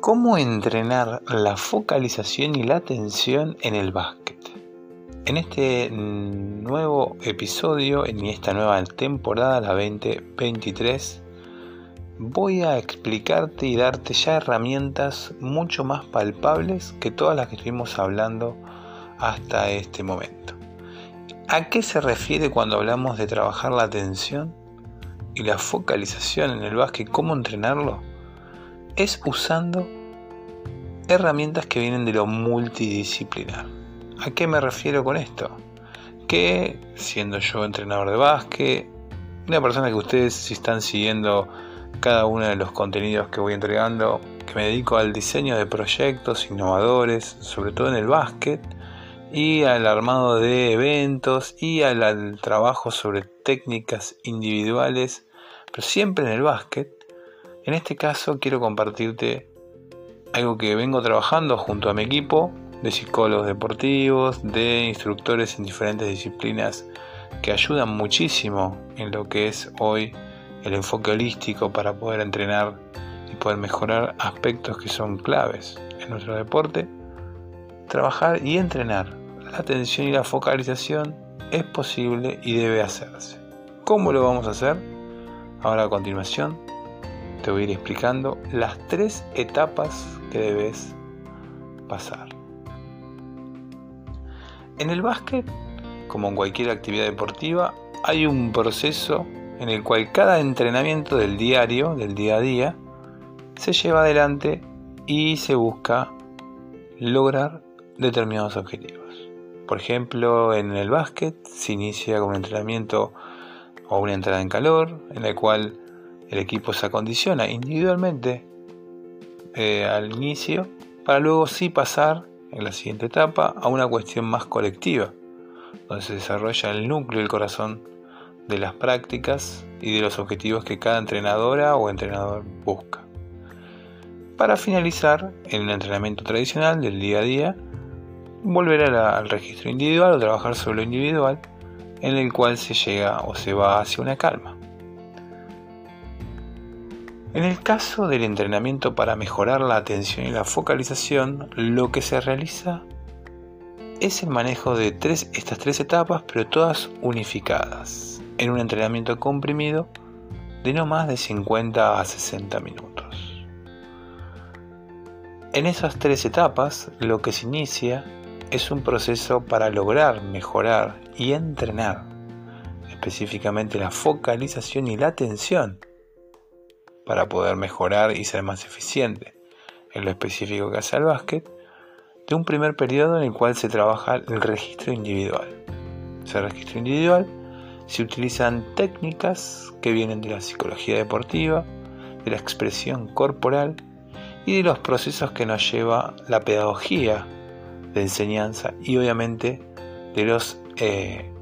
¿Cómo entrenar la focalización y la atención en el básquet? En este nuevo episodio, en esta nueva temporada, la 2023, voy a explicarte y darte ya herramientas mucho más palpables que todas las que estuvimos hablando hasta este momento. ¿A qué se refiere cuando hablamos de trabajar la atención y la focalización en el básquet? ¿Cómo entrenarlo? Es usando herramientas que vienen de lo multidisciplinar. ¿A qué me refiero con esto? Que siendo yo entrenador de básquet, una persona que ustedes si están siguiendo cada uno de los contenidos que voy entregando, que me dedico al diseño de proyectos innovadores, sobre todo en el básquet, y al armado de eventos y al, al trabajo sobre técnicas individuales, pero siempre en el básquet, en este caso quiero compartirte algo que vengo trabajando junto a mi equipo de psicólogos deportivos, de instructores en diferentes disciplinas que ayudan muchísimo en lo que es hoy el enfoque holístico para poder entrenar y poder mejorar aspectos que son claves en nuestro deporte. Trabajar y entrenar la atención y la focalización es posible y debe hacerse. ¿Cómo lo vamos a hacer? Ahora a continuación te voy a ir explicando las tres etapas que debes pasar. En el básquet, como en cualquier actividad deportiva, hay un proceso en el cual cada entrenamiento del diario, del día a día, se lleva adelante y se busca lograr determinados objetivos. Por ejemplo, en el básquet se inicia con un entrenamiento o una entrada en calor, en la cual el equipo se acondiciona individualmente eh, al inicio para luego sí pasar en la siguiente etapa a una cuestión más colectiva, donde se desarrolla el núcleo y el corazón de las prácticas y de los objetivos que cada entrenadora o entrenador busca. Para finalizar, en el entrenamiento tradicional del día a día, volver al registro individual o trabajar sobre lo individual, en el cual se llega o se va hacia una calma. En el caso del entrenamiento para mejorar la atención y la focalización, lo que se realiza es el manejo de estas tres etapas, pero todas unificadas, en un entrenamiento comprimido de no más de 50 a 60 minutos. En esas tres etapas, lo que se inicia es un proceso para lograr mejorar y entrenar específicamente la focalización y la atención para poder mejorar y ser más eficiente en lo específico que hace el básquet, de un primer periodo en el cual se trabaja el registro individual. Ese registro individual se utilizan técnicas que vienen de la psicología deportiva, de la expresión corporal y de los procesos que nos lleva la pedagogía de enseñanza y obviamente de los, eh,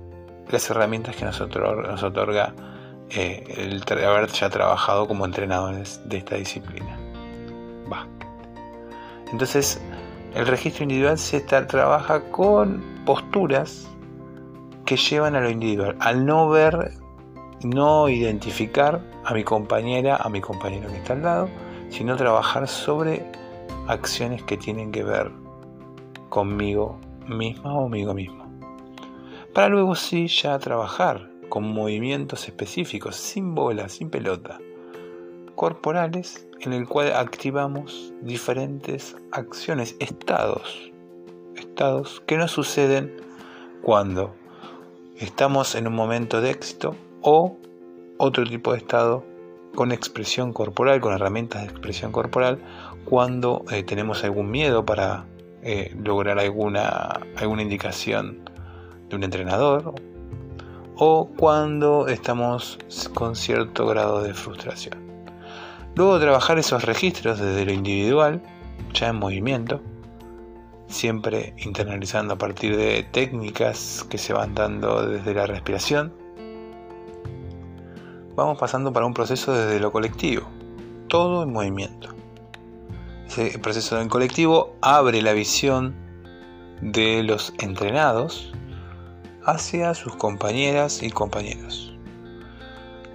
las herramientas que nos, nos otorga eh, el haber ya trabajado como entrenadores de esta disciplina. Entonces, el registro individual se trabaja con posturas que llevan a lo individual, al no ver, no identificar a mi compañera, a mi compañero que está al lado, sino trabajar sobre acciones que tienen que ver conmigo misma o conmigo mismo. Para luego sí ya trabajar con movimientos específicos, sin bola, sin pelota, corporales, en el cual activamos diferentes acciones, estados, estados que no suceden cuando estamos en un momento de éxito o otro tipo de estado con expresión corporal, con herramientas de expresión corporal, cuando eh, tenemos algún miedo para eh, lograr alguna, alguna indicación de un entrenador o cuando estamos con cierto grado de frustración. Luego trabajar esos registros desde lo individual, ya en movimiento, siempre internalizando a partir de técnicas que se van dando desde la respiración, vamos pasando para un proceso desde lo colectivo, todo en movimiento. Ese proceso en colectivo abre la visión de los entrenados hacia sus compañeras y compañeros.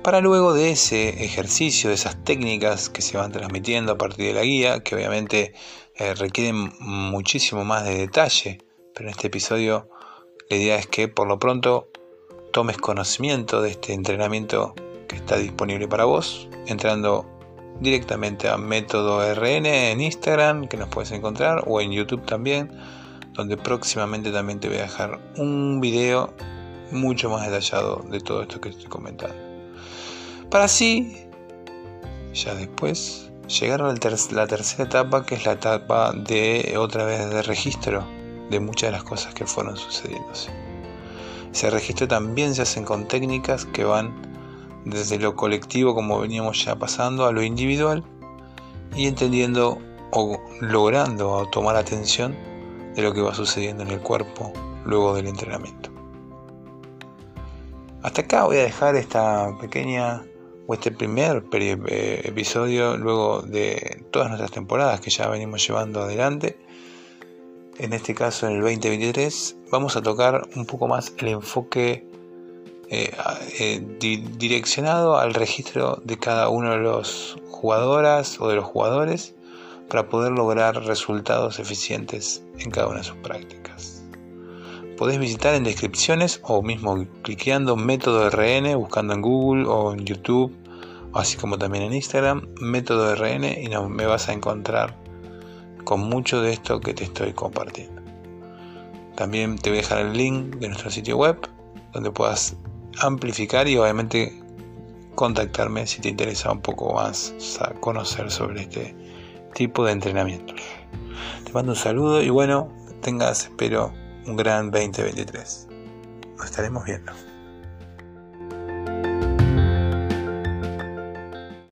para luego de ese ejercicio, de esas técnicas que se van transmitiendo a partir de la guía, que obviamente eh, requieren muchísimo más de detalle, pero en este episodio la idea es que por lo pronto tomes conocimiento de este entrenamiento que está disponible para vos, entrando directamente a método RN en Instagram, que nos puedes encontrar, o en YouTube también, donde próximamente también te voy a dejar un video mucho más detallado de todo esto que estoy comentando. Para así, ya después, llegar a la, tercera etapa, que es la etapa de otra vez de registro de muchas de las cosas que fueron sucediéndose. Ese registro también se hacen con técnicas que van desde lo colectivo, como veníamos ya pasando, a lo individual y entendiendo o logrando tomar atención de lo que va sucediendo en el cuerpo luego del entrenamiento. Hasta acá voy a dejar esta pequeña o este primer eh, episodio luego de todas nuestras temporadas que ya venimos llevando adelante. En este caso en el 2023 vamos a tocar un poco más el enfoque eh, eh, direccionado al registro de cada uno de los jugadoras o de los jugadores para poder lograr resultados eficientes en cada una de sus prácticas. Podés visitar en descripciones o mismo cliqueando método RN, buscando en Google o en YouTube, así como también en Instagram, método RN y no, me vas a encontrar con mucho de esto que te estoy compartiendo. También te voy a dejar el link de nuestro sitio web donde puedas amplificar y obviamente contactarme si te interesa un poco más conocer sobre este tipo de entrenamientos. Te mando un saludo y bueno, tengas, espero, un gran 2023. Nos estaremos viendo.